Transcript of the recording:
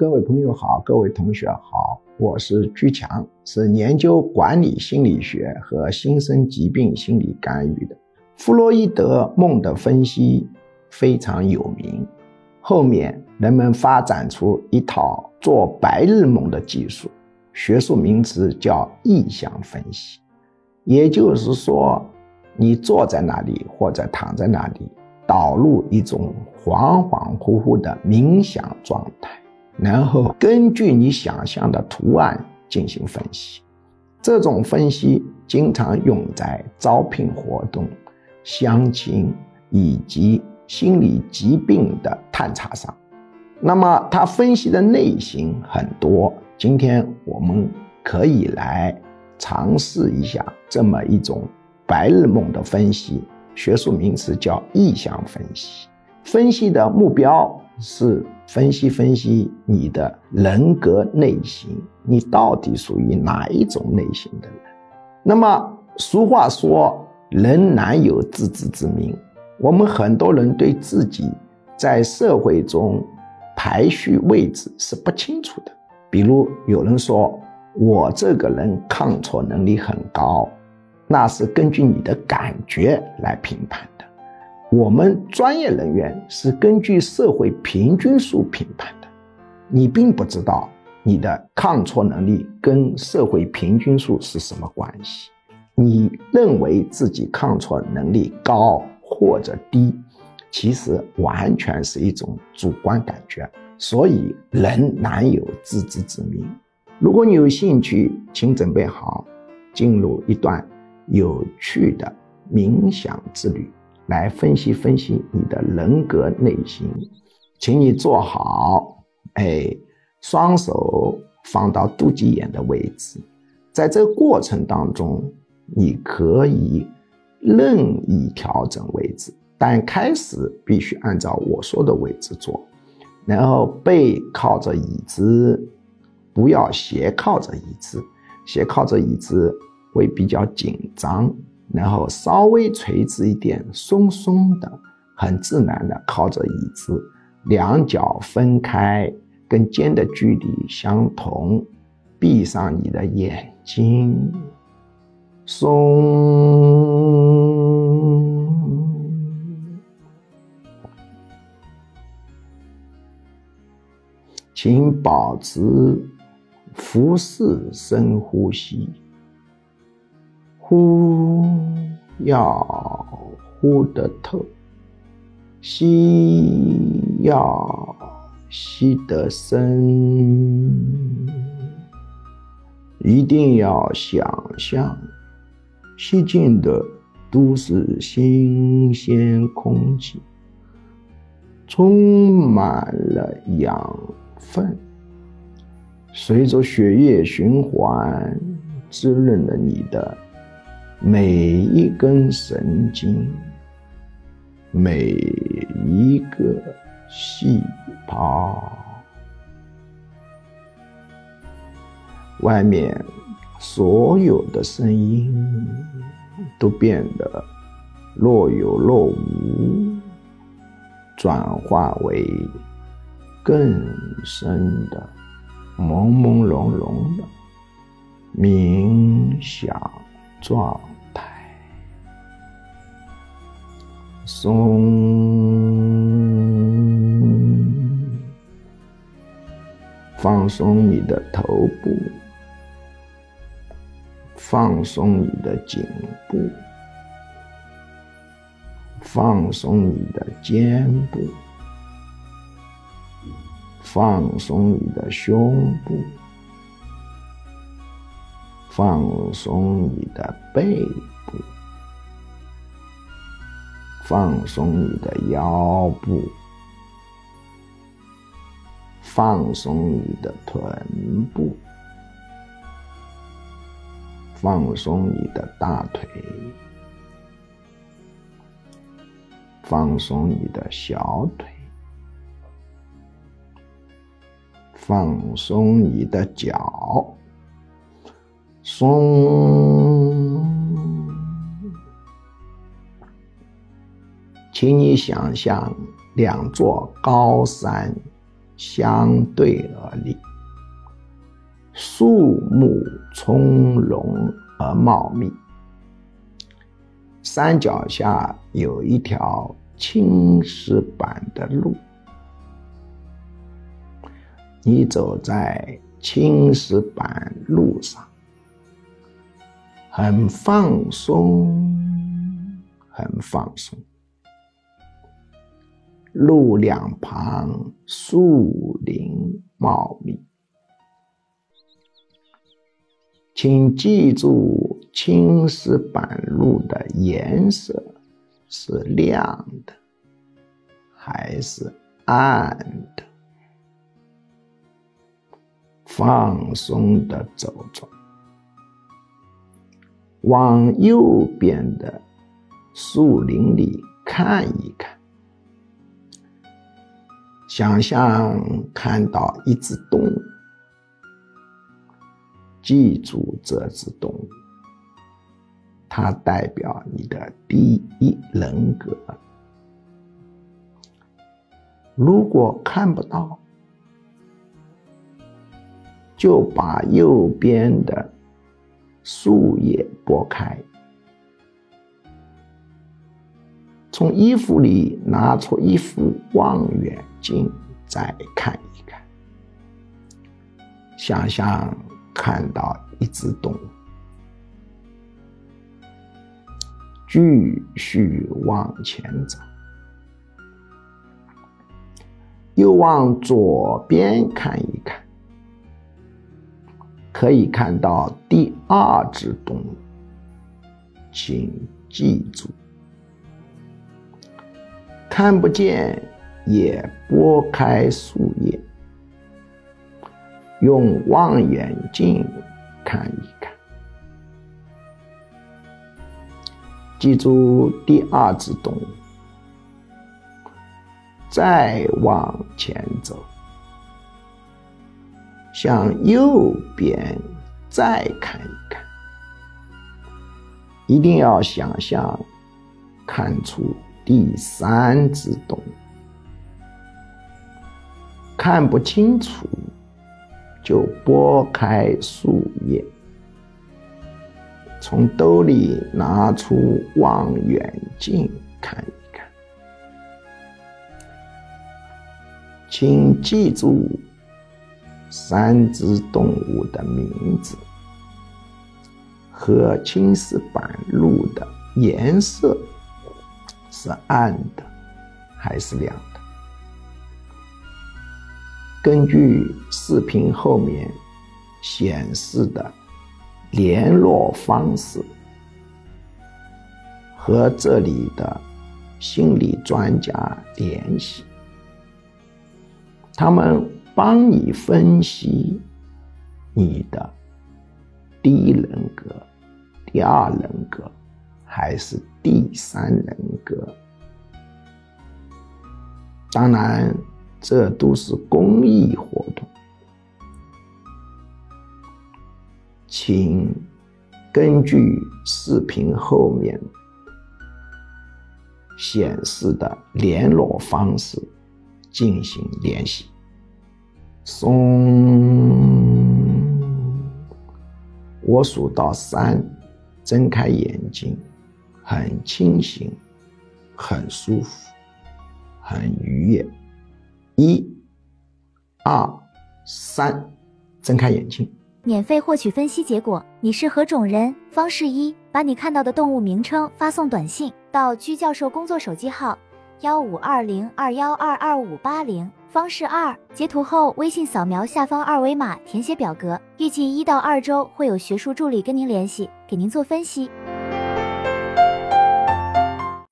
各位朋友好，各位同学好，我是居强，是研究管理心理学和新生疾病心理干预的。弗洛伊德梦的分析非常有名，后面人们发展出一套做白日梦的技术，学术名词叫意象分析。也就是说，你坐在那里或者躺在那里。导入一种恍恍惚惚的冥想状态，然后根据你想象的图案进行分析。这种分析经常用在招聘活动、相亲以及心理疾病的探查上。那么，它分析的类型很多。今天我们可以来尝试一下这么一种白日梦的分析。学术名词叫意向分析，分析的目标是分析分析你的人格类型，你到底属于哪一种类型的人？那么俗话说，人难有自知之明。我们很多人对自己在社会中排序位置是不清楚的。比如有人说我这个人抗挫能力很高。那是根据你的感觉来评判，我们专业人员是根据社会平均数评判的。你并不知道你的抗挫能力跟社会平均数是什么关系，你认为自己抗挫能力高或者低，其实完全是一种主观感觉。所以人难有自知之明。如果你有兴趣，请准备好进入一段。有趣的冥想之旅，来分析分析你的人格内心。请你坐好，哎，双手放到肚脐眼的位置。在这个过程当中，你可以任意调整位置，但开始必须按照我说的位置坐。然后背靠着椅子，不要斜靠着椅子，斜靠着椅子。会比较紧张，然后稍微垂直一点，松松的，很自然的靠着椅子，两脚分开，跟肩的距离相同，闭上你的眼睛，松，请保持腹式深呼吸。呼要呼得透，吸要吸得深，一定要想象吸进的都是新鲜空气，充满了养分，随着血液循环，滋润了你的。每一根神经，每一个细胞，外面所有的声音都变得若有若无，转化为更深的朦朦胧胧的冥想状。松，放松你的头部，放松你的颈部，放松你的肩部，放松你的胸部，放松你的背部。放松你的腰部，放松你的臀部，放松你的大腿，放松你的小腿，放松你的脚，松。请你想象两座高山相对而立，树木葱茏而茂密。山脚下有一条青石板的路，你走在青石板路上，很放松，很放松。路两旁树林茂密，请记住青石板路的颜色是亮的还是暗的？放松的走走，往右边的树林里看一看。想象看到一只动物，记住这只动物，它代表你的第一人格。如果看不到，就把右边的树叶拨开，从衣服里拿出一副望远。镜再看一看，想象看到一只动物，继续往前走，又往左边看一看，可以看到第二只动物，请记住，看不见。也拨开树叶，用望远镜看一看，记住第二只动物，再往前走，向右边再看一看，一定要想象看出第三只动物。看不清楚，就拨开树叶，从兜里拿出望远镜看一看。请记住三只动物的名字和青石板路的颜色是暗的还是亮的？根据视频后面显示的联络方式，和这里的心理专家联系，他们帮你分析你的第一人格、第二人格还是第三人格。当然。这都是公益活动，请根据视频后面显示的联络方式进行联系。松，我数到三，睁开眼睛，很清醒，很舒服，很愉悦。一、二、三，睁开眼睛。免费获取分析结果。你是何种人？方式一：把你看到的动物名称发送短信到居教授工作手机号幺五二零二幺二二五八零。方式二：截图后微信扫描下方二维码，填写表格。预计一到二周会有学术助理跟您联系，给您做分析。